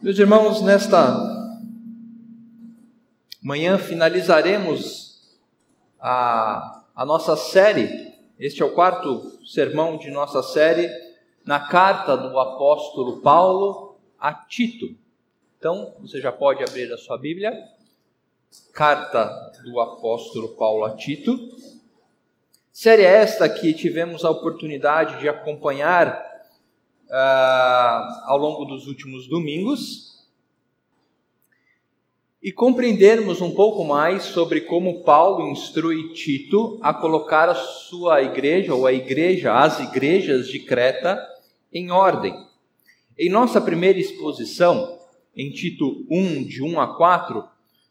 Meus irmãos, nesta manhã finalizaremos a, a nossa série. Este é o quarto sermão de nossa série na carta do apóstolo Paulo a Tito. Então, você já pode abrir a sua Bíblia. Carta do apóstolo Paulo a Tito. Série esta que tivemos a oportunidade de acompanhar uh, ao longo dos últimos domingos e compreendermos um pouco mais sobre como Paulo instrui Tito a colocar a sua igreja ou a igreja, as igrejas de Creta em ordem. Em nossa primeira exposição, em Tito 1, de 1 a 4,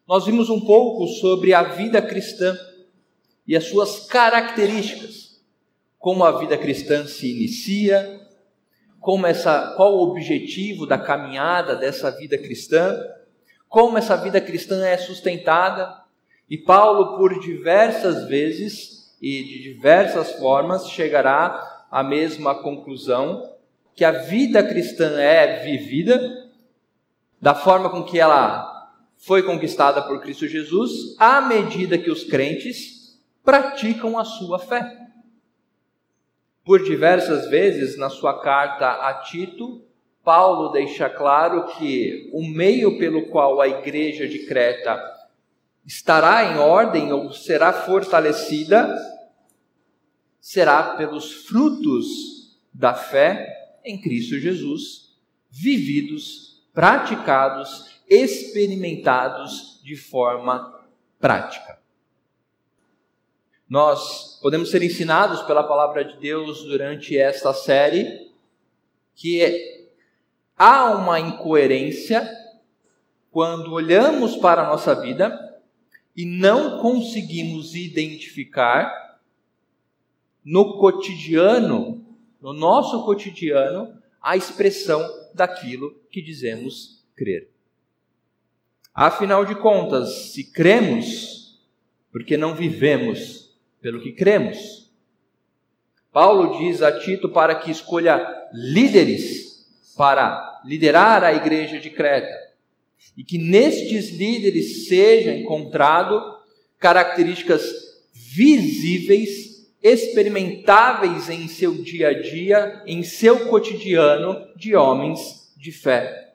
nós vimos um pouco sobre a vida cristã e as suas características, como a vida cristã se inicia, como essa, qual o objetivo da caminhada dessa vida cristã, como essa vida cristã é sustentada. E Paulo, por diversas vezes e de diversas formas, chegará à mesma conclusão que a vida cristã é vivida da forma com que ela foi conquistada por Cristo Jesus, à medida que os crentes praticam a sua fé. Por diversas vezes na sua carta a Tito, Paulo deixa claro que o meio pelo qual a igreja de Creta estará em ordem ou será fortalecida será pelos frutos da fé em Cristo Jesus, vividos, praticados, experimentados de forma prática. Nós podemos ser ensinados pela palavra de Deus durante esta série que há uma incoerência quando olhamos para a nossa vida e não conseguimos identificar no cotidiano, no nosso cotidiano, a expressão daquilo que dizemos crer. Afinal de contas, se cremos, porque não vivemos pelo que cremos. Paulo diz a Tito para que escolha líderes para liderar a igreja de Creta e que nestes líderes seja encontrado características visíveis, experimentáveis em seu dia a dia, em seu cotidiano de homens de fé,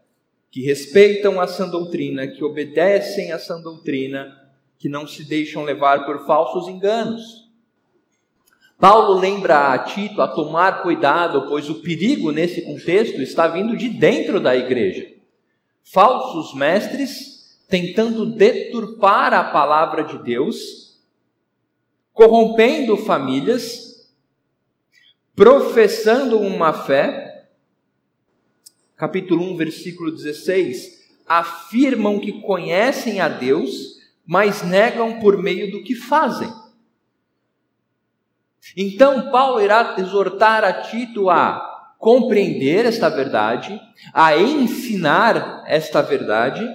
que respeitam a sã doutrina, que obedecem a sã doutrina, que não se deixam levar por falsos enganos Paulo lembra a Tito a tomar cuidado, pois o perigo nesse contexto está vindo de dentro da igreja. Falsos mestres tentando deturpar a palavra de Deus, corrompendo famílias, professando uma fé. Capítulo 1, versículo 16: afirmam que conhecem a Deus, mas negam por meio do que fazem. Então, Paulo irá exortar a Tito a compreender esta verdade, a ensinar esta verdade,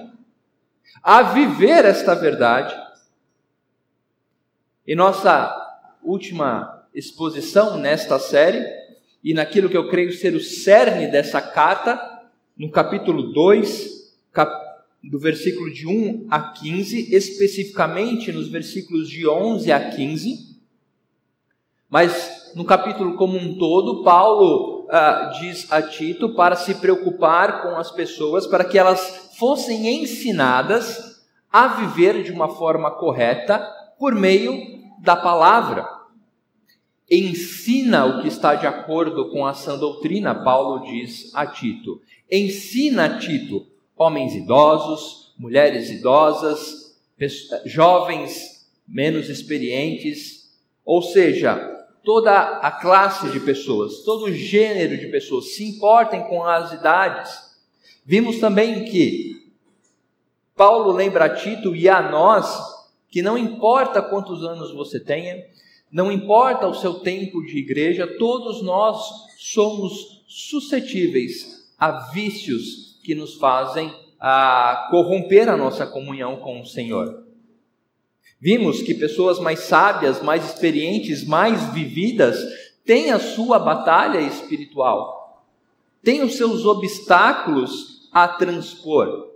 a viver esta verdade. Em nossa última exposição nesta série, e naquilo que eu creio ser o cerne dessa carta, no capítulo 2, cap... do versículo de 1 a 15, especificamente nos versículos de 11 a 15, mas no capítulo como um todo, Paulo ah, diz a Tito para se preocupar com as pessoas, para que elas fossem ensinadas a viver de uma forma correta por meio da palavra. Ensina o que está de acordo com a sã doutrina, Paulo diz a Tito. Ensina, Tito, homens idosos, mulheres idosas, jovens menos experientes, ou seja, toda a classe de pessoas, todo o gênero de pessoas, se importem com as idades. Vimos também que Paulo lembra a Tito e a nós que não importa quantos anos você tenha, não importa o seu tempo de igreja, todos nós somos suscetíveis a vícios que nos fazem a corromper a nossa comunhão com o Senhor. Vimos que pessoas mais sábias, mais experientes, mais vividas têm a sua batalha espiritual, têm os seus obstáculos a transpor.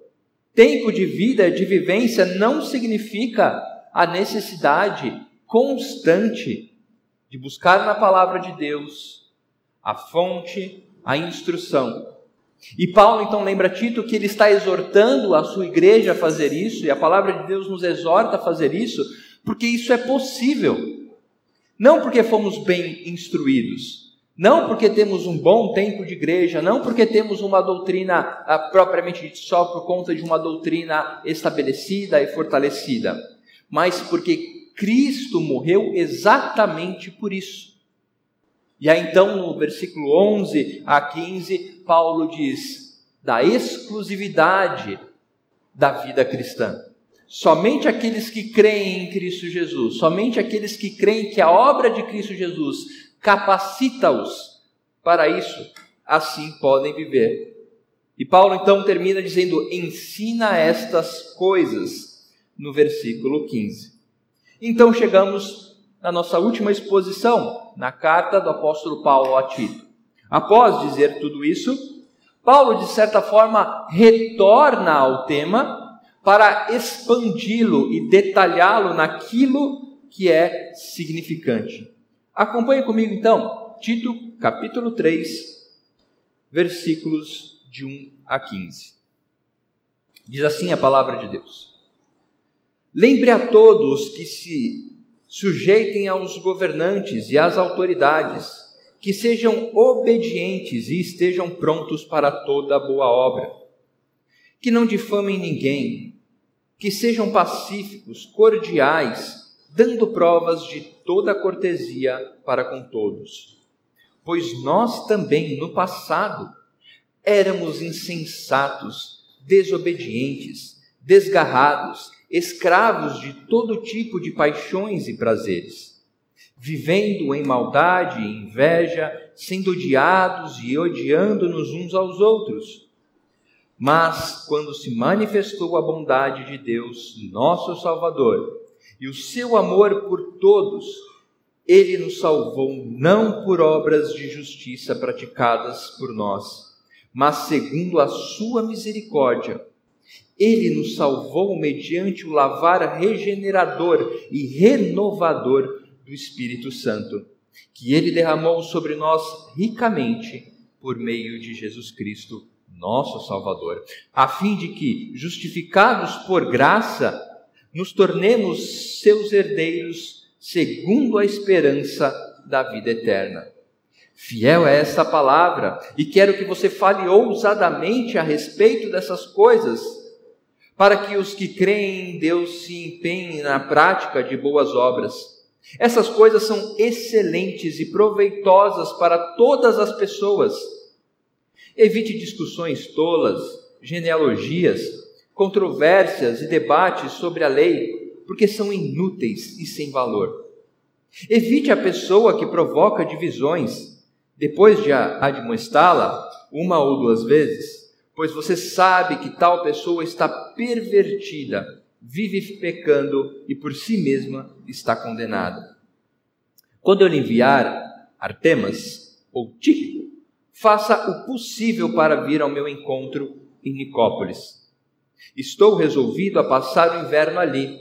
Tempo de vida, de vivência, não significa a necessidade constante de buscar na palavra de Deus a fonte, a instrução. E Paulo então lembra Tito que ele está exortando a sua igreja a fazer isso, e a palavra de Deus nos exorta a fazer isso, porque isso é possível. Não porque fomos bem instruídos, não porque temos um bom tempo de igreja, não porque temos uma doutrina ah, propriamente dita só por conta de uma doutrina estabelecida e fortalecida, mas porque Cristo morreu exatamente por isso. E aí então no versículo 11 a 15, Paulo diz da exclusividade da vida cristã. Somente aqueles que creem em Cristo Jesus, somente aqueles que creem que a obra de Cristo Jesus capacita-os para isso, assim podem viver. E Paulo então termina dizendo: ensina estas coisas, no versículo 15. Então chegamos na nossa última exposição, na carta do apóstolo Paulo a Tito. Após dizer tudo isso, Paulo, de certa forma, retorna ao tema para expandi-lo e detalhá-lo naquilo que é significante. Acompanhe comigo então, Tito, capítulo 3, versículos de 1 a 15. Diz assim a palavra de Deus: Lembre a todos que se sujeitem aos governantes e às autoridades, que sejam obedientes e estejam prontos para toda boa obra. Que não difamem ninguém, que sejam pacíficos, cordiais, dando provas de toda cortesia para com todos. Pois nós também, no passado, éramos insensatos, desobedientes, desgarrados, escravos de todo tipo de paixões e prazeres, vivendo em maldade e inveja, sendo odiados e odiando-nos uns aos outros. Mas quando se manifestou a bondade de Deus, nosso Salvador, e o seu amor por todos, ele nos salvou não por obras de justiça praticadas por nós, mas segundo a sua misericórdia. Ele nos salvou mediante o lavar regenerador e renovador do Espírito Santo, que ele derramou sobre nós ricamente por meio de Jesus Cristo nosso Salvador, a fim de que, justificados por graça, nos tornemos seus herdeiros segundo a esperança da vida eterna. Fiel é esta palavra, e quero que você fale ousadamente a respeito dessas coisas, para que os que creem em Deus se empenhem na prática de boas obras. Essas coisas são excelentes e proveitosas para todas as pessoas Evite discussões tolas, genealogias, controvérsias e debates sobre a lei, porque são inúteis e sem valor. Evite a pessoa que provoca divisões, depois de admoestá-la uma ou duas vezes, pois você sabe que tal pessoa está pervertida, vive pecando e por si mesma está condenada. Quando eu lhe enviar Artemas ou Tíquico, faça o possível para vir ao meu encontro em Nicópolis. Estou resolvido a passar o inverno ali.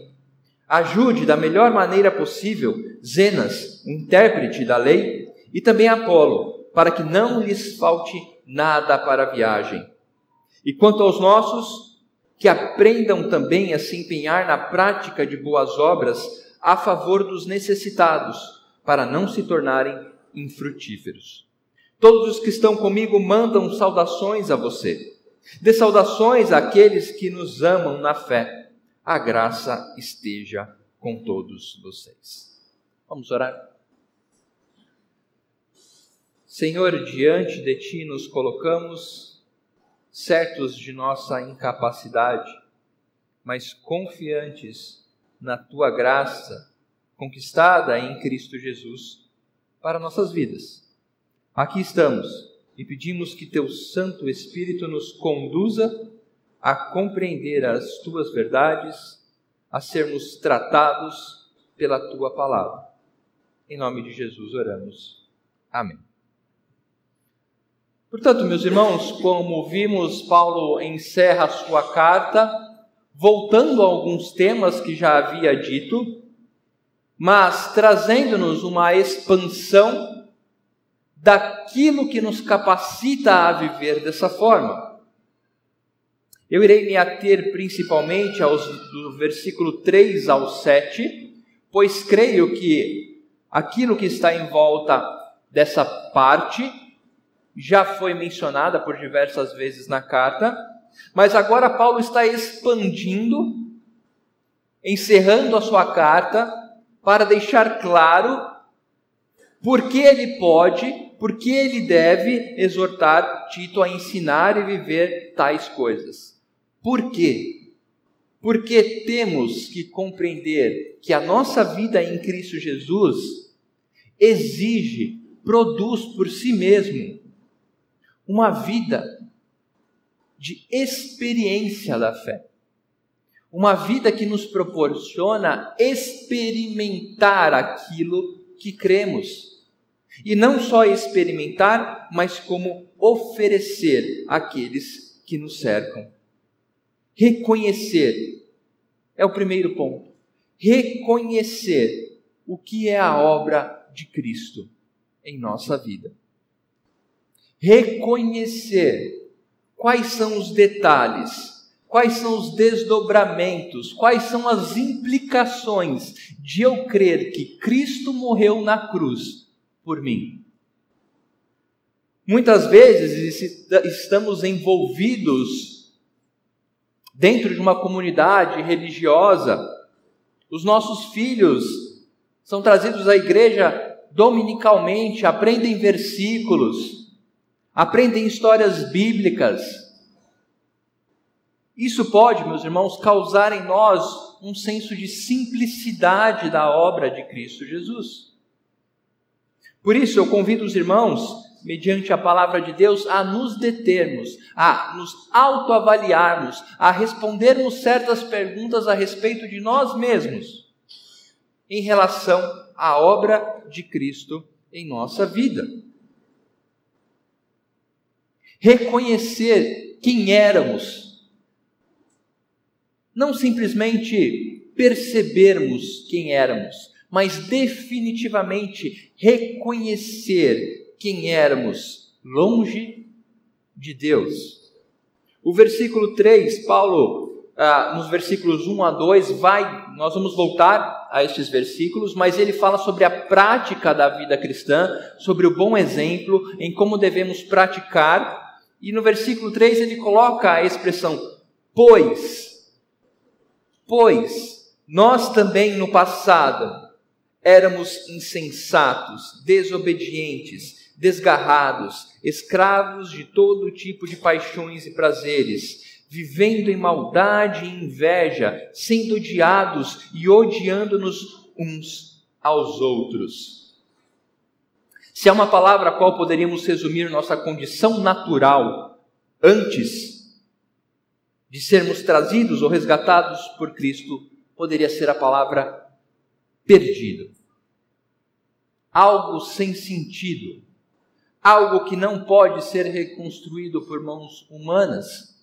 Ajude da melhor maneira possível Zenas, o intérprete da lei, e também Apolo, para que não lhes falte nada para a viagem. E quanto aos nossos, que aprendam também a se empenhar na prática de boas obras a favor dos necessitados, para não se tornarem infrutíferos. Todos os que estão comigo mandam saudações a você. Dê saudações àqueles que nos amam na fé. A graça esteja com todos vocês. Vamos orar? Senhor, diante de Ti nos colocamos, certos de nossa incapacidade, mas confiantes na Tua graça conquistada em Cristo Jesus para nossas vidas. Aqui estamos e pedimos que Teu Santo Espírito nos conduza a compreender as Tuas verdades, a sermos tratados pela Tua palavra. Em nome de Jesus oramos. Amém. Portanto, meus irmãos, como vimos, Paulo encerra a sua carta, voltando a alguns temas que já havia dito, mas trazendo-nos uma expansão daquilo que nos capacita a viver dessa forma. Eu irei me ater principalmente aos do versículo 3 ao 7, pois creio que aquilo que está em volta dessa parte já foi mencionada por diversas vezes na carta, mas agora Paulo está expandindo, encerrando a sua carta, para deixar claro por que ele pode, por que ele deve exortar Tito a ensinar e viver tais coisas. Por quê? Porque temos que compreender que a nossa vida em Cristo Jesus exige, produz por si mesmo uma vida de experiência da fé. Uma vida que nos proporciona experimentar aquilo que cremos. E não só experimentar, mas como oferecer àqueles que nos cercam. Reconhecer é o primeiro ponto. Reconhecer o que é a obra de Cristo em nossa vida reconhecer quais são os detalhes, quais são os desdobramentos, quais são as implicações de eu crer que Cristo morreu na cruz por mim. Muitas vezes estamos envolvidos dentro de uma comunidade religiosa, os nossos filhos são trazidos à igreja dominicalmente, aprendem versículos, aprendem histórias bíblicas. Isso pode, meus irmãos, causar em nós um senso de simplicidade da obra de Cristo Jesus. Por isso, eu convido os irmãos, mediante a palavra de Deus, a nos determos, a nos autoavaliarmos, a respondermos certas perguntas a respeito de nós mesmos, em relação à obra de Cristo em nossa vida reconhecer quem éramos, não simplesmente percebermos quem éramos, mas definitivamente reconhecer quem éramos longe de Deus. O versículo 3, Paulo, ah, nos versículos 1 a 2, vai, nós vamos voltar a estes versículos, mas ele fala sobre a prática da vida cristã, sobre o bom exemplo, em como devemos praticar e no versículo 3 ele coloca a expressão pois. Pois nós também no passado éramos insensatos, desobedientes, desgarrados, escravos de todo tipo de paixões e prazeres, vivendo em maldade e inveja, sendo odiados e odiando-nos uns aos outros. Se há uma palavra a qual poderíamos resumir nossa condição natural antes de sermos trazidos ou resgatados por Cristo, poderia ser a palavra perdido. Algo sem sentido, algo que não pode ser reconstruído por mãos humanas.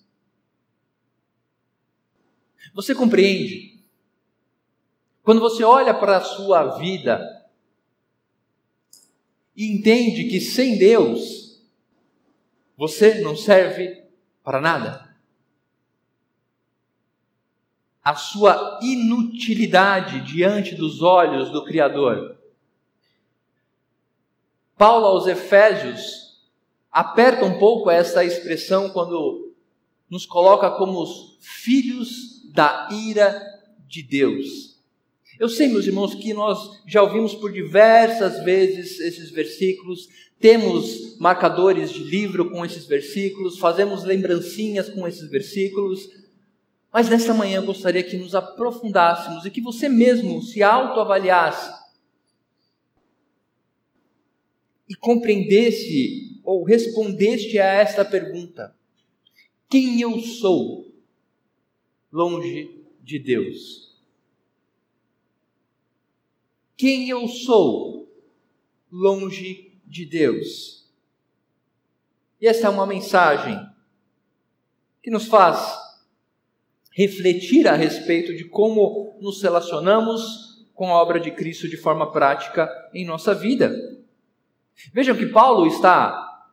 Você compreende? Quando você olha para a sua vida, e entende que sem Deus você não serve para nada. A sua inutilidade diante dos olhos do Criador. Paulo aos Efésios aperta um pouco essa expressão quando nos coloca como os filhos da ira de Deus. Eu sei, meus irmãos, que nós já ouvimos por diversas vezes esses versículos, temos marcadores de livro com esses versículos, fazemos lembrancinhas com esses versículos, mas nesta manhã eu gostaria que nos aprofundássemos e que você mesmo se autoavaliasse e compreendesse ou respondesse a esta pergunta: Quem eu sou longe de Deus? Quem eu sou longe de Deus. E essa é uma mensagem que nos faz refletir a respeito de como nos relacionamos com a obra de Cristo de forma prática em nossa vida. Vejam que Paulo está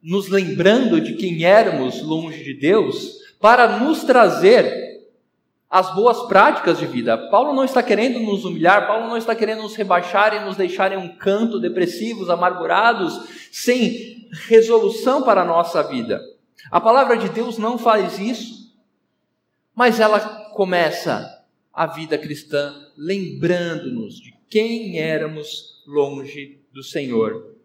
nos lembrando de quem éramos longe de Deus para nos trazer as boas práticas de vida. Paulo não está querendo nos humilhar, Paulo não está querendo nos rebaixar e nos deixar em um canto depressivos, amargurados, sem resolução para a nossa vida. A palavra de Deus não faz isso, mas ela começa a vida cristã lembrando-nos de quem éramos longe do Senhor.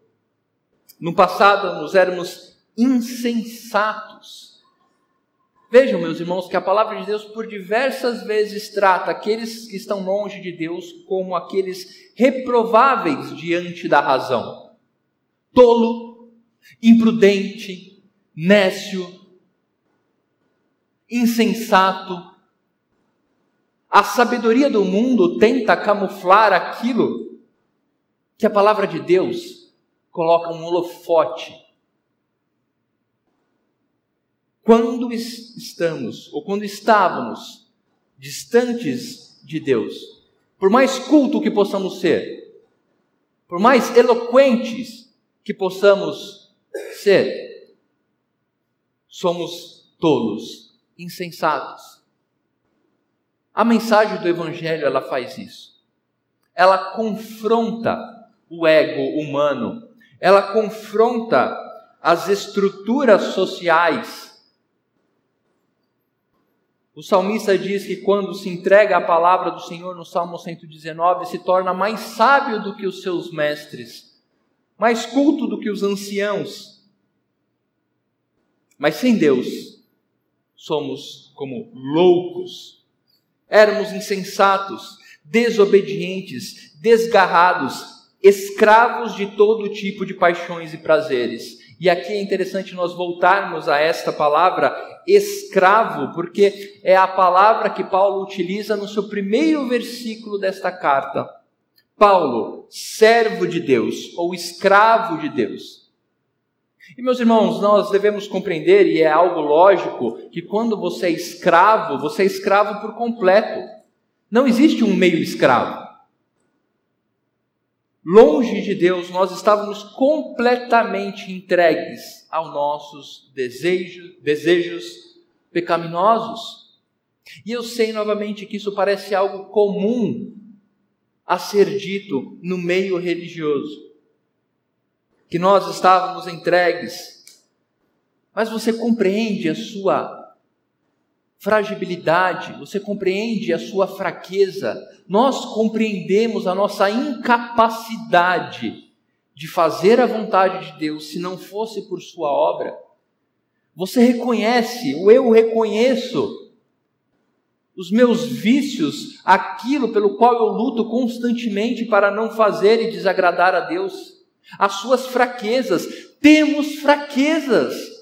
No passado, nós éramos insensatos Vejam, meus irmãos, que a palavra de Deus por diversas vezes trata aqueles que estão longe de Deus como aqueles reprováveis diante da razão. Tolo, imprudente, nécio, insensato. A sabedoria do mundo tenta camuflar aquilo que a palavra de Deus coloca um holofote quando estamos, ou quando estávamos, distantes de Deus, por mais culto que possamos ser, por mais eloquentes que possamos ser, somos tolos, insensatos. A mensagem do Evangelho ela faz isso. Ela confronta o ego humano, ela confronta as estruturas sociais o salmista diz que quando se entrega a palavra do Senhor no Salmo 119, se torna mais sábio do que os seus mestres, mais culto do que os anciãos. Mas sem Deus, somos como loucos. Éramos insensatos, desobedientes, desgarrados, escravos de todo tipo de paixões e prazeres. E aqui é interessante nós voltarmos a esta palavra escravo, porque é a palavra que Paulo utiliza no seu primeiro versículo desta carta. Paulo, servo de Deus ou escravo de Deus. E meus irmãos, nós devemos compreender, e é algo lógico, que quando você é escravo, você é escravo por completo. Não existe um meio escravo. Longe de Deus, nós estávamos completamente entregues aos nossos desejos, desejos pecaminosos. E eu sei novamente que isso parece algo comum a ser dito no meio religioso. Que nós estávamos entregues. Mas você compreende a sua fragilidade, você compreende a sua fraqueza, nós compreendemos a nossa incapacidade de fazer a vontade de Deus se não fosse por Sua obra. Você reconhece, ou eu reconheço, os meus vícios, aquilo pelo qual eu luto constantemente para não fazer e desagradar a Deus, as suas fraquezas. Temos fraquezas.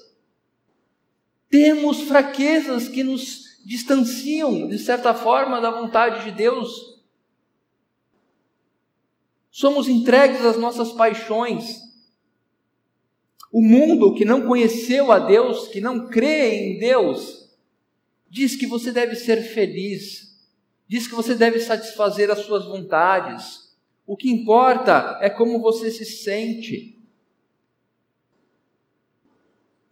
Temos fraquezas que nos distanciam, de certa forma, da vontade de Deus. Somos entregues às nossas paixões. O mundo que não conheceu a Deus, que não crê em Deus, diz que você deve ser feliz, diz que você deve satisfazer as suas vontades. O que importa é como você se sente.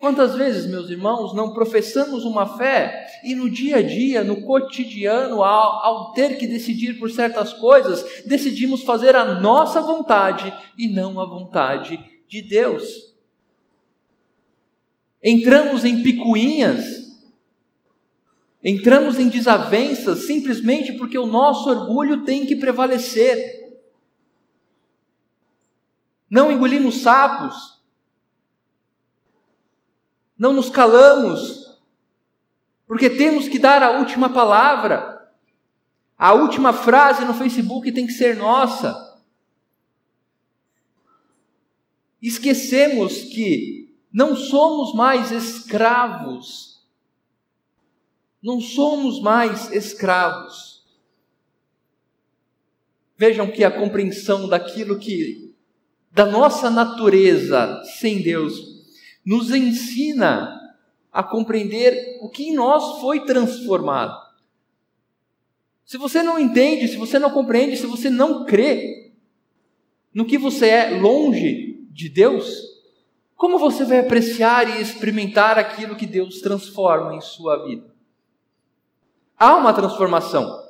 Quantas vezes, meus irmãos, não professamos uma fé e no dia a dia, no cotidiano, ao, ao, ter que decidir por certas coisas, decidimos fazer a nossa vontade e não a vontade de Deus? Entramos em picuinhas, entramos em desavenças simplesmente porque o nosso orgulho tem que prevalecer. Não engolimos sapos não nos calamos, porque temos que dar a última palavra. A última frase no Facebook tem que ser nossa. Esquecemos que não somos mais escravos. Não somos mais escravos. Vejam que a compreensão daquilo que, da nossa natureza sem Deus, nos ensina a compreender o que em nós foi transformado. Se você não entende, se você não compreende, se você não crê no que você é longe de Deus, como você vai apreciar e experimentar aquilo que Deus transforma em sua vida? Há uma transformação.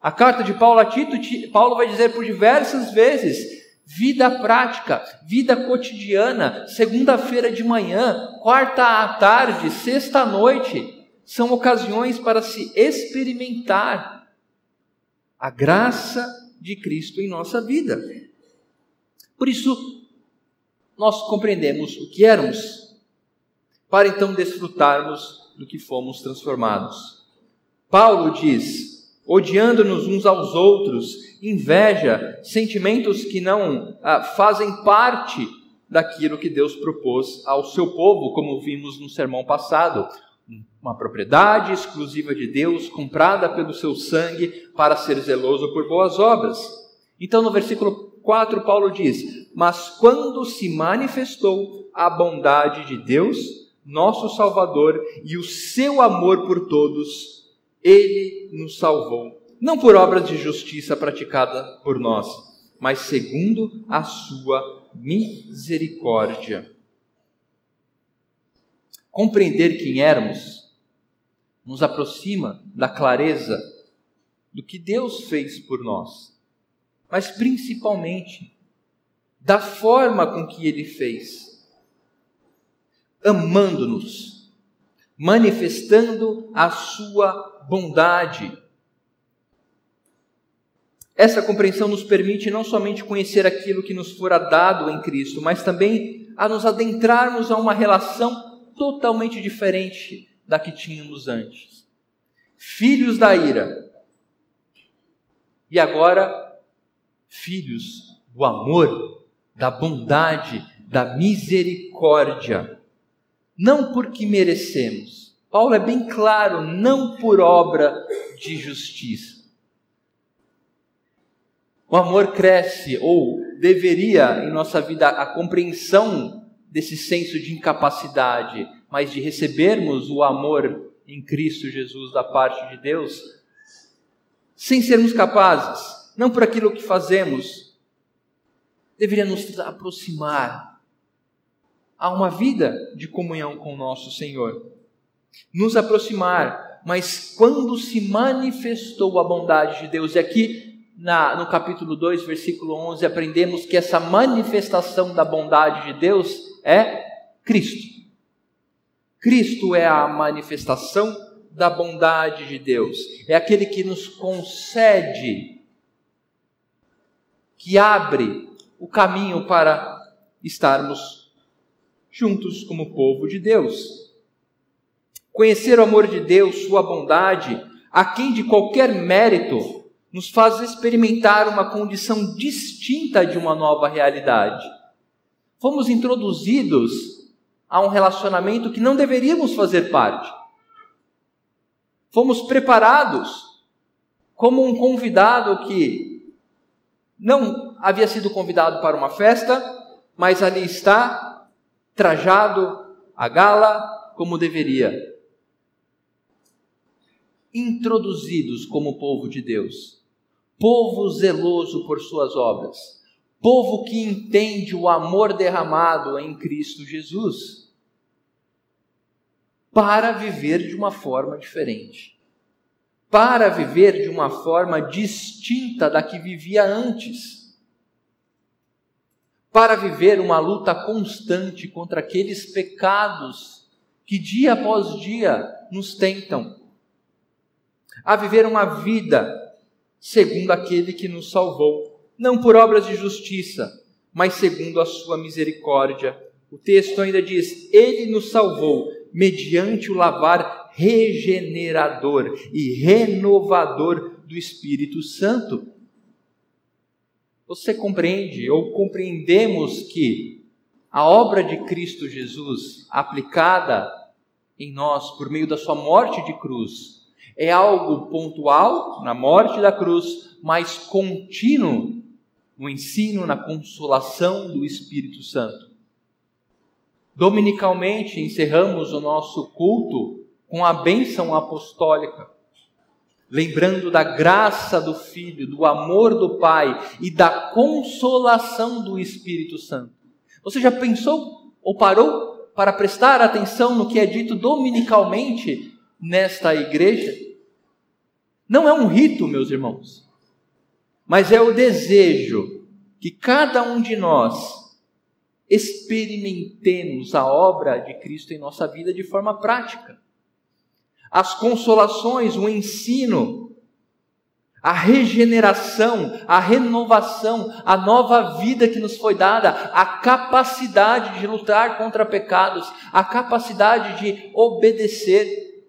A carta de Paulo a Tito, Paulo vai dizer por diversas vezes vida prática, vida cotidiana, segunda-feira de manhã, quarta à tarde, sexta à noite, são ocasiões para se experimentar a graça de Cristo em nossa vida. Por isso, nós compreendemos o que éramos, para então desfrutarmos do que fomos transformados. Paulo diz: odiando-nos uns aos outros, inveja, sentimentos que não ah, fazem parte daquilo que Deus propôs ao seu povo, como vimos no sermão passado. Uma propriedade exclusiva de Deus, comprada pelo seu sangue, para ser zeloso por boas obras. Então, no versículo 4, Paulo diz: Mas quando se manifestou a bondade de Deus, nosso Salvador, e o seu amor por todos, ele nos salvou, não por obras de justiça praticada por nós, mas segundo a sua misericórdia. Compreender quem éramos nos aproxima da clareza do que Deus fez por nós, mas principalmente da forma com que ele fez, amando-nos, manifestando a sua bondade. Essa compreensão nos permite não somente conhecer aquilo que nos fora dado em Cristo, mas também a nos adentrarmos a uma relação totalmente diferente da que tínhamos antes. Filhos da ira. E agora, filhos do amor, da bondade, da misericórdia. Não porque merecemos, Paulo é bem claro, não por obra de justiça. O amor cresce, ou deveria em nossa vida a compreensão desse senso de incapacidade, mas de recebermos o amor em Cristo Jesus da parte de Deus, sem sermos capazes, não por aquilo que fazemos, deveria nos aproximar a uma vida de comunhão com o nosso Senhor nos aproximar, mas quando se manifestou a bondade de Deus, e aqui na, no capítulo 2, versículo 11, aprendemos que essa manifestação da bondade de Deus é Cristo. Cristo é a manifestação da bondade de Deus, é aquele que nos concede, que abre o caminho para estarmos juntos como povo de Deus. Conhecer o amor de Deus, sua bondade, a quem de qualquer mérito nos faz experimentar uma condição distinta de uma nova realidade. Fomos introduzidos a um relacionamento que não deveríamos fazer parte. Fomos preparados como um convidado que não havia sido convidado para uma festa, mas ali está, trajado a gala como deveria. Introduzidos como povo de Deus, povo zeloso por suas obras, povo que entende o amor derramado em Cristo Jesus, para viver de uma forma diferente, para viver de uma forma distinta da que vivia antes, para viver uma luta constante contra aqueles pecados que dia após dia nos tentam a viver uma vida segundo aquele que nos salvou, não por obras de justiça, mas segundo a sua misericórdia. O texto ainda diz: Ele nos salvou mediante o lavar regenerador e renovador do Espírito Santo. Você compreende ou compreendemos que a obra de Cristo Jesus, aplicada em nós por meio da sua morte de cruz, é algo pontual na morte da cruz, mas contínuo no ensino, na consolação do Espírito Santo. Dominicalmente encerramos o nosso culto com a bênção apostólica, lembrando da graça do Filho, do amor do Pai e da consolação do Espírito Santo. Você já pensou ou parou para prestar atenção no que é dito dominicalmente nesta igreja? Não é um rito, meus irmãos, mas é o desejo que cada um de nós experimentemos a obra de Cristo em nossa vida de forma prática. As consolações, o ensino, a regeneração, a renovação, a nova vida que nos foi dada, a capacidade de lutar contra pecados, a capacidade de obedecer.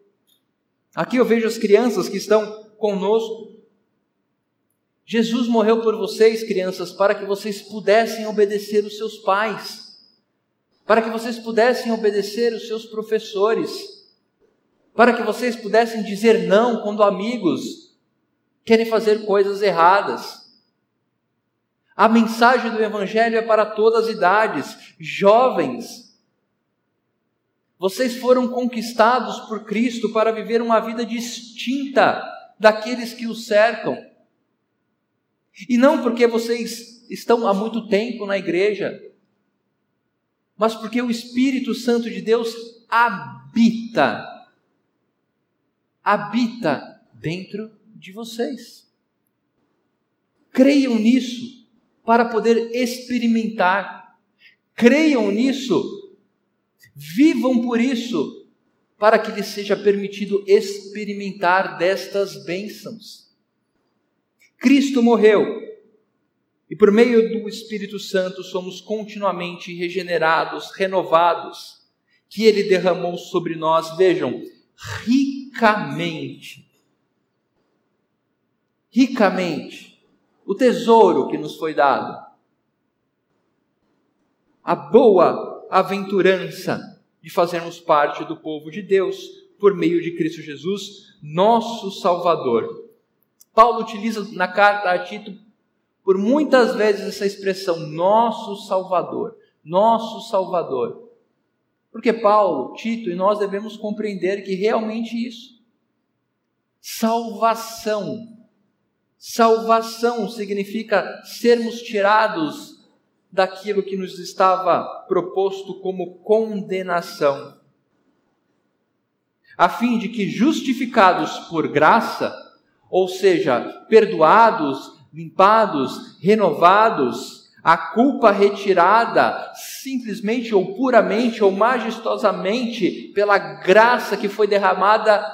Aqui eu vejo as crianças que estão conosco. Jesus morreu por vocês, crianças, para que vocês pudessem obedecer os seus pais, para que vocês pudessem obedecer os seus professores, para que vocês pudessem dizer não quando amigos querem fazer coisas erradas. A mensagem do Evangelho é para todas as idades, jovens. Vocês foram conquistados por Cristo para viver uma vida distinta daqueles que o cercam. E não porque vocês estão há muito tempo na igreja, mas porque o Espírito Santo de Deus habita, habita dentro de vocês. Creiam nisso para poder experimentar. Creiam nisso, vivam por isso, para que lhes seja permitido experimentar destas bênçãos. Cristo morreu e por meio do Espírito Santo somos continuamente regenerados, renovados, que ele derramou sobre nós, vejam, ricamente ricamente o tesouro que nos foi dado, a boa aventurança de fazermos parte do povo de Deus por meio de Cristo Jesus, nosso Salvador. Paulo utiliza na carta a Tito por muitas vezes essa expressão, nosso Salvador, nosso Salvador. Porque Paulo, Tito e nós devemos compreender que realmente isso, salvação, Salvação significa sermos tirados daquilo que nos estava proposto como condenação, a fim de que, justificados por graça, ou seja, perdoados, limpados, renovados, a culpa retirada simplesmente ou puramente ou majestosamente pela graça que foi derramada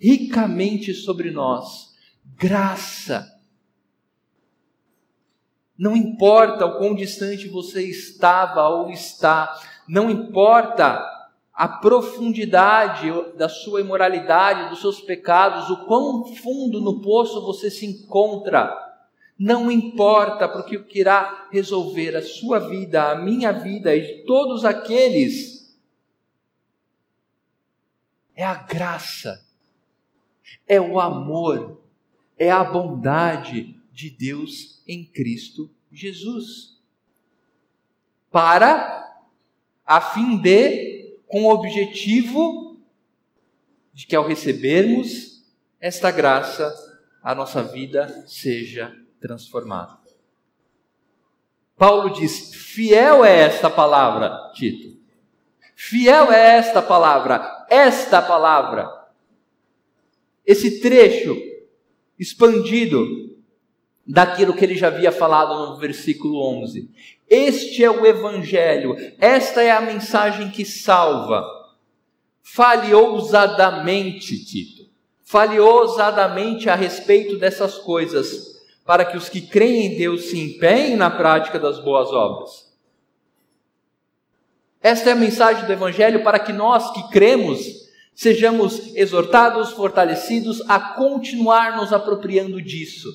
ricamente sobre nós. Graça não importa o quão distante você estava ou está, não importa a profundidade da sua imoralidade, dos seus pecados, o quão fundo no poço você se encontra, não importa, porque o que irá resolver a sua vida, a minha vida e de todos aqueles é a graça, é o amor, é a bondade de Deus em Cristo Jesus. Para, a fim de, com o objetivo de que ao recebermos esta graça, a nossa vida seja transformada. Paulo diz: fiel é esta palavra, Tito. Fiel é esta palavra, esta palavra. Esse trecho expandido daquilo que ele já havia falado no versículo 11. Este é o Evangelho, esta é a mensagem que salva. Fale ousadamente, Tito, fale ousadamente a respeito dessas coisas, para que os que creem em Deus se empenhem na prática das boas obras. Esta é a mensagem do Evangelho para que nós que cremos sejamos exortados, fortalecidos a continuar nos apropriando disso.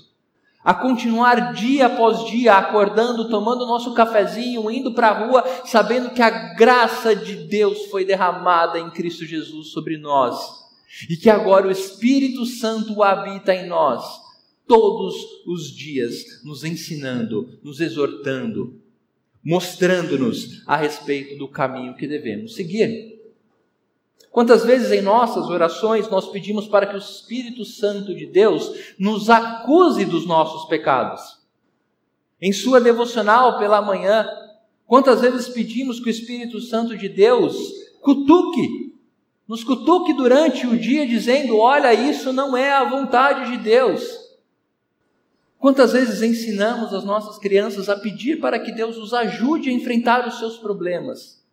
A continuar dia após dia acordando, tomando nosso cafezinho, indo para a rua, sabendo que a graça de Deus foi derramada em Cristo Jesus sobre nós. E que agora o Espírito Santo habita em nós todos os dias, nos ensinando, nos exortando, mostrando-nos a respeito do caminho que devemos seguir. Quantas vezes em nossas orações nós pedimos para que o Espírito Santo de Deus nos acuse dos nossos pecados? Em sua devocional pela manhã, quantas vezes pedimos que o Espírito Santo de Deus cutuque, nos cutuque durante o dia, dizendo: Olha, isso não é a vontade de Deus. Quantas vezes ensinamos as nossas crianças a pedir para que Deus os ajude a enfrentar os seus problemas?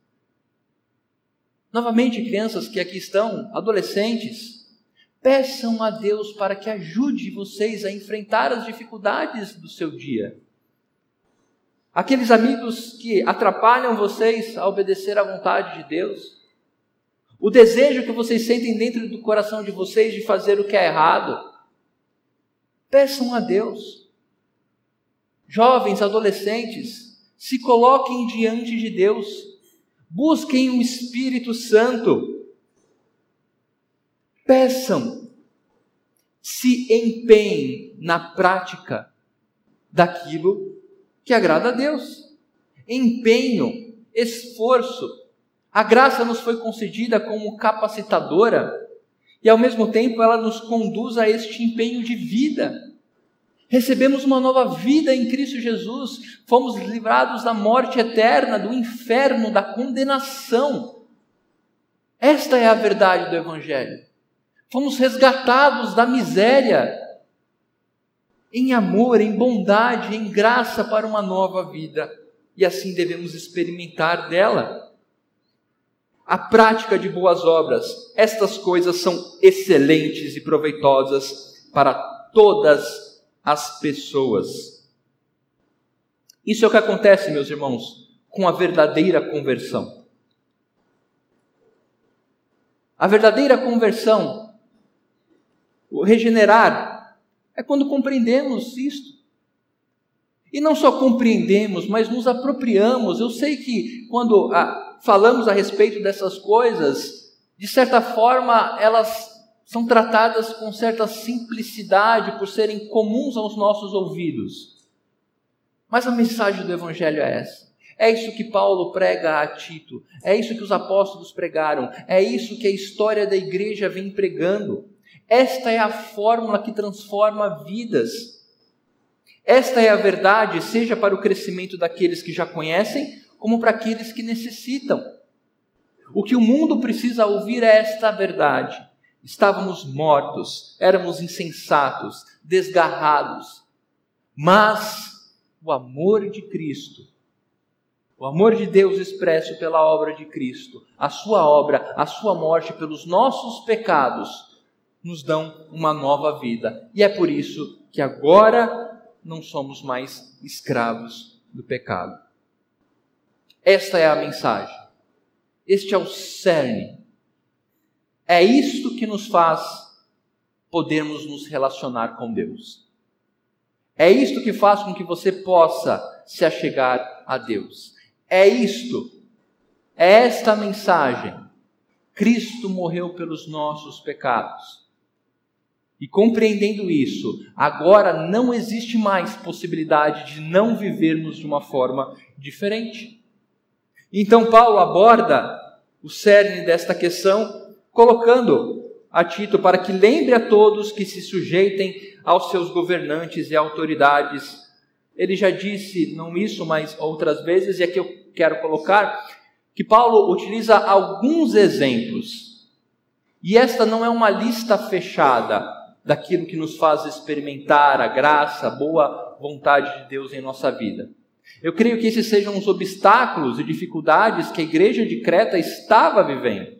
Novamente, crianças que aqui estão, adolescentes, peçam a Deus para que ajude vocês a enfrentar as dificuldades do seu dia. Aqueles amigos que atrapalham vocês a obedecer à vontade de Deus. O desejo que vocês sentem dentro do coração de vocês de fazer o que é errado Peçam a Deus. Jovens, adolescentes, se coloquem diante de Deus. Busquem o Espírito Santo. Peçam. Se empenhem na prática daquilo que agrada a Deus. Empenho, esforço. A graça nos foi concedida como capacitadora e ao mesmo tempo ela nos conduz a este empenho de vida. Recebemos uma nova vida em Cristo Jesus, fomos livrados da morte eterna, do inferno, da condenação. Esta é a verdade do Evangelho. Fomos resgatados da miséria, em amor, em bondade, em graça para uma nova vida, e assim devemos experimentar dela a prática de boas obras. Estas coisas são excelentes e proveitosas para todas as pessoas. Isso é o que acontece, meus irmãos, com a verdadeira conversão. A verdadeira conversão, o regenerar, é quando compreendemos isto. E não só compreendemos, mas nos apropriamos. Eu sei que quando a, falamos a respeito dessas coisas, de certa forma elas são tratadas com certa simplicidade por serem comuns aos nossos ouvidos. Mas a mensagem do Evangelho é essa. É isso que Paulo prega a Tito, é isso que os apóstolos pregaram, é isso que a história da igreja vem pregando. Esta é a fórmula que transforma vidas. Esta é a verdade, seja para o crescimento daqueles que já conhecem, como para aqueles que necessitam. O que o mundo precisa ouvir é esta verdade. Estávamos mortos, éramos insensatos, desgarrados, mas o amor de Cristo, o amor de Deus expresso pela obra de Cristo, a sua obra, a sua morte pelos nossos pecados, nos dão uma nova vida. E é por isso que agora não somos mais escravos do pecado. Esta é a mensagem. Este é o cerne. É isto que nos faz podermos nos relacionar com Deus. É isto que faz com que você possa se achegar a Deus. É isto, é esta mensagem. Cristo morreu pelos nossos pecados. E compreendendo isso, agora não existe mais possibilidade de não vivermos de uma forma diferente. Então, Paulo aborda o cerne desta questão, colocando a Tito para que lembre a todos que se sujeitem aos seus governantes e autoridades. Ele já disse, não isso, mas outras vezes, e aqui eu quero colocar, que Paulo utiliza alguns exemplos. E esta não é uma lista fechada daquilo que nos faz experimentar a graça, a boa vontade de Deus em nossa vida. Eu creio que esses sejam os obstáculos e dificuldades que a igreja de Creta estava vivendo.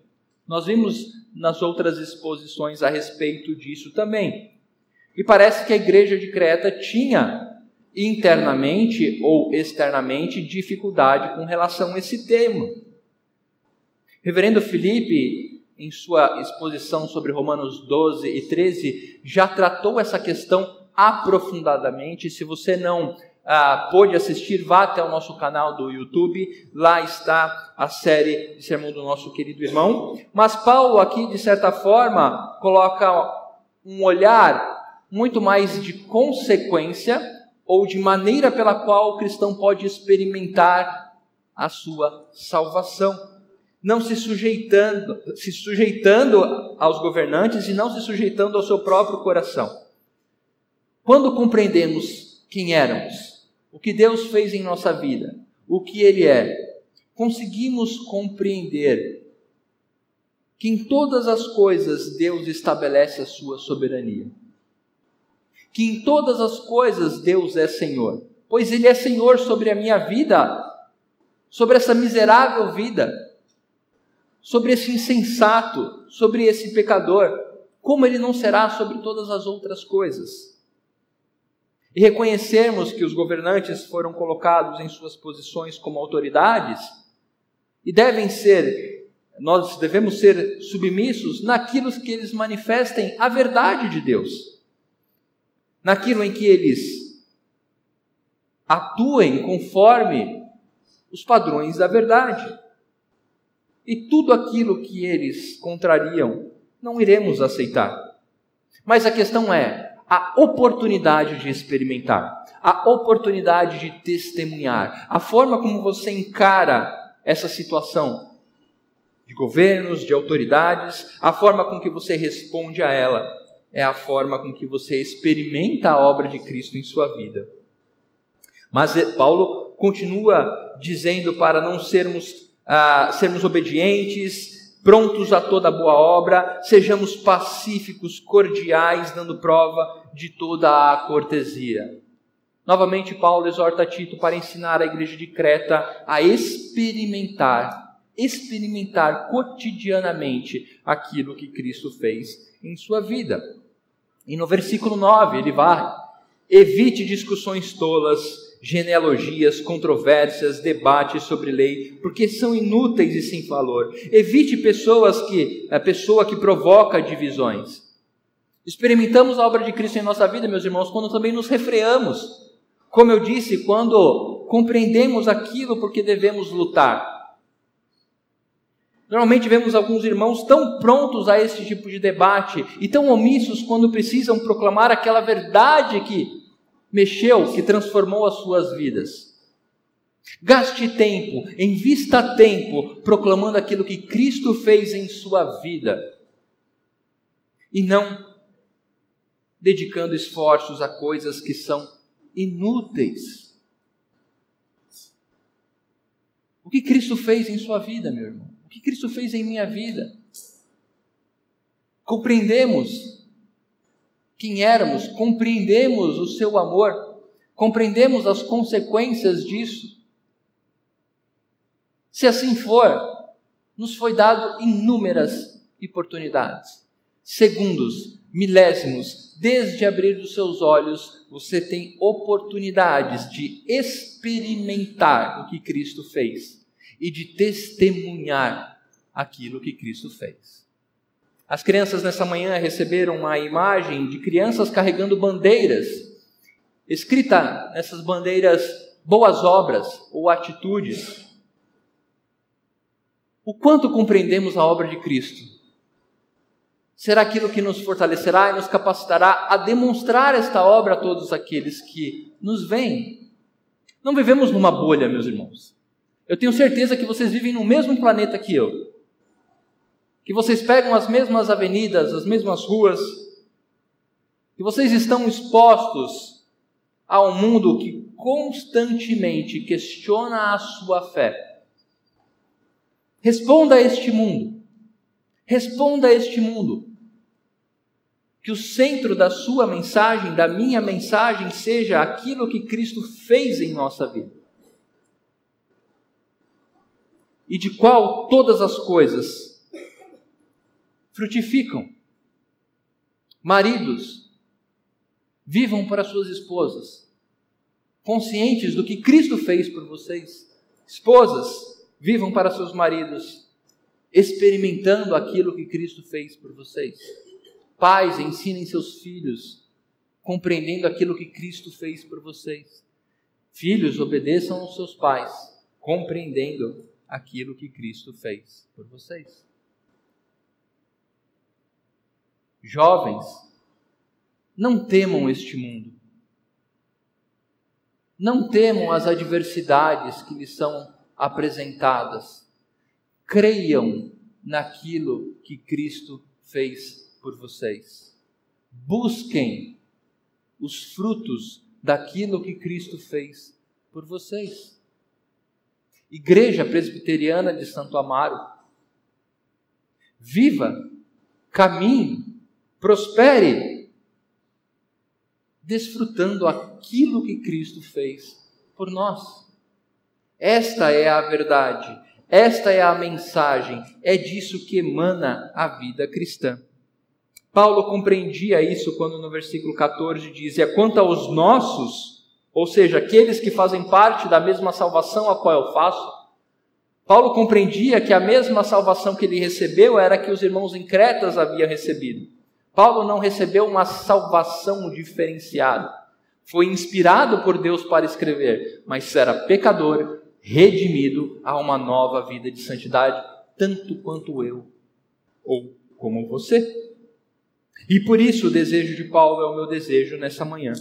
Nós vimos nas outras exposições a respeito disso também. E parece que a igreja de Creta tinha internamente ou externamente dificuldade com relação a esse tema. Reverendo Felipe, em sua exposição sobre Romanos 12 e 13, já tratou essa questão aprofundadamente. Se você não ah, pôde assistir, vá até o nosso canal do YouTube, lá está a série de sermão do nosso querido irmão. Mas Paulo aqui, de certa forma, coloca um olhar muito mais de consequência ou de maneira pela qual o cristão pode experimentar a sua salvação. Não se sujeitando, se sujeitando aos governantes e não se sujeitando ao seu próprio coração. Quando compreendemos quem éramos, o que Deus fez em nossa vida, o que Ele é, conseguimos compreender que em todas as coisas Deus estabelece a sua soberania. Que em todas as coisas Deus é Senhor, pois Ele é Senhor sobre a minha vida, sobre essa miserável vida, sobre esse insensato, sobre esse pecador, como Ele não será sobre todas as outras coisas. E reconhecermos que os governantes foram colocados em suas posições como autoridades e devem ser nós devemos ser submissos naquilo que eles manifestem a verdade de Deus, naquilo em que eles atuem conforme os padrões da verdade. E tudo aquilo que eles contrariam, não iremos aceitar. Mas a questão é a oportunidade de experimentar, a oportunidade de testemunhar, a forma como você encara essa situação de governos, de autoridades, a forma com que você responde a ela é a forma com que você experimenta a obra de Cristo em sua vida. Mas eh, Paulo continua dizendo para não sermos, ah, sermos obedientes, prontos a toda boa obra, sejamos pacíficos, cordiais, dando prova de toda a cortesia. Novamente, Paulo exorta Tito para ensinar a igreja de Creta a experimentar experimentar cotidianamente aquilo que Cristo fez em sua vida. E no versículo 9 ele vai: evite discussões tolas, genealogias, controvérsias, debates sobre lei, porque são inúteis e sem valor. Evite pessoas que a pessoa que provoca divisões. Experimentamos a obra de Cristo em nossa vida, meus irmãos, quando também nos refreamos. Como eu disse, quando compreendemos aquilo porque devemos lutar. Normalmente vemos alguns irmãos tão prontos a esse tipo de debate e tão omissos quando precisam proclamar aquela verdade que mexeu, que transformou as suas vidas. Gaste tempo, invista tempo proclamando aquilo que Cristo fez em sua vida e não dedicando esforços a coisas que são inúteis. O que Cristo fez em sua vida, meu irmão? que Cristo fez em minha vida. Compreendemos quem éramos, compreendemos o seu amor, compreendemos as consequências disso. Se assim for, nos foi dado inúmeras oportunidades, segundos, milésimos, desde abrir os seus olhos, você tem oportunidades de experimentar o que Cristo fez e de testemunhar aquilo que Cristo fez. As crianças nessa manhã receberam uma imagem de crianças carregando bandeiras, escrita nessas bandeiras boas obras ou atitudes. O quanto compreendemos a obra de Cristo será aquilo que nos fortalecerá e nos capacitará a demonstrar esta obra a todos aqueles que nos veem. Não vivemos numa bolha, meus irmãos. Eu tenho certeza que vocês vivem no mesmo planeta que eu. Que vocês pegam as mesmas avenidas, as mesmas ruas. Que vocês estão expostos a um mundo que constantemente questiona a sua fé. Responda a este mundo. Responda a este mundo. Que o centro da sua mensagem, da minha mensagem, seja aquilo que Cristo fez em nossa vida. e de qual todas as coisas frutificam. Maridos, vivam para suas esposas, conscientes do que Cristo fez por vocês. Esposas, vivam para seus maridos, experimentando aquilo que Cristo fez por vocês. Pais, ensinem seus filhos, compreendendo aquilo que Cristo fez por vocês. Filhos, obedeçam aos seus pais, compreendendo aquilo que Cristo fez por vocês. Jovens, não temam este mundo. Não temam as adversidades que lhes são apresentadas. Creiam naquilo que Cristo fez por vocês. Busquem os frutos daquilo que Cristo fez por vocês. Igreja Presbiteriana de Santo Amaro, viva, caminhe, prospere, desfrutando aquilo que Cristo fez por nós. Esta é a verdade, esta é a mensagem, é disso que emana a vida cristã. Paulo compreendia isso quando no versículo 14 dizia: quanto aos nossos, ou seja, aqueles que fazem parte da mesma salvação a qual eu faço, Paulo compreendia que a mesma salvação que ele recebeu era que os irmãos em Cretas haviam recebido. Paulo não recebeu uma salvação diferenciada. Foi inspirado por Deus para escrever, mas era pecador, redimido a uma nova vida de santidade, tanto quanto eu ou como você. E por isso o desejo de Paulo é o meu desejo nessa manhã.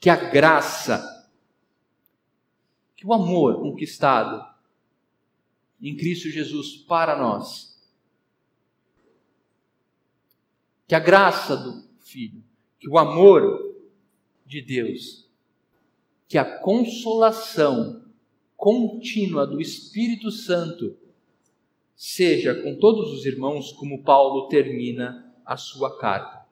Que a graça, que o amor conquistado em Cristo Jesus para nós, que a graça do Filho, que o amor de Deus, que a consolação contínua do Espírito Santo seja com todos os irmãos, como Paulo termina a sua carta.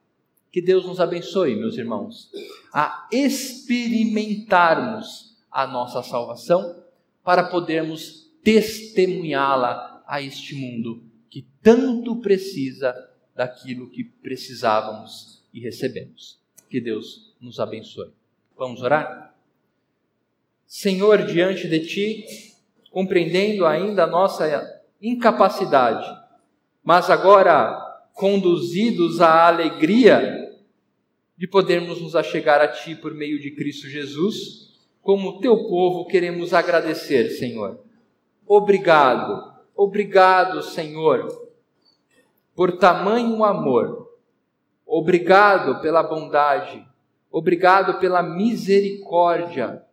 Que Deus nos abençoe, meus irmãos, a experimentarmos a nossa salvação para podermos testemunhá-la a este mundo que tanto precisa daquilo que precisávamos e recebemos. Que Deus nos abençoe. Vamos orar? Senhor, diante de Ti, compreendendo ainda a nossa incapacidade, mas agora conduzidos à alegria de podermos nos achegar a Ti por meio de Cristo Jesus. Como Teu povo, queremos agradecer, Senhor. Obrigado, obrigado, Senhor, por tamanho amor. Obrigado pela bondade, obrigado pela misericórdia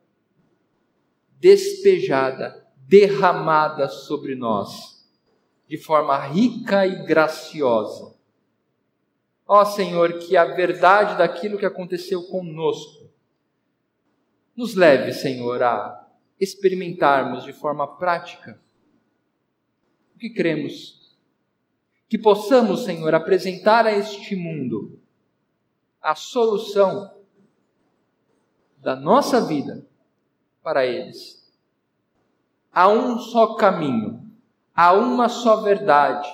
despejada, derramada sobre nós de forma rica e graciosa. Ó Senhor, que a verdade daquilo que aconteceu conosco nos leve, Senhor, a experimentarmos de forma prática o que cremos. Que possamos, Senhor, apresentar a este mundo a solução da nossa vida para eles. Há um só caminho, há uma só verdade,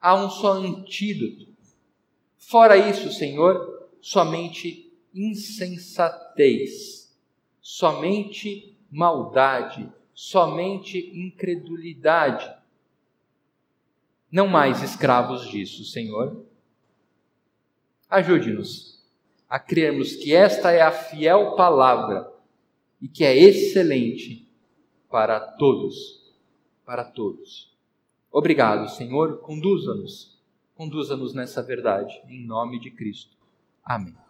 há um só antídoto Fora isso, Senhor, somente insensatez, somente maldade, somente incredulidade. Não mais escravos disso, Senhor. Ajude-nos a crermos que esta é a fiel palavra e que é excelente para todos, para todos. Obrigado, Senhor, conduza-nos Conduza-nos nessa verdade, em nome de Cristo. Amém.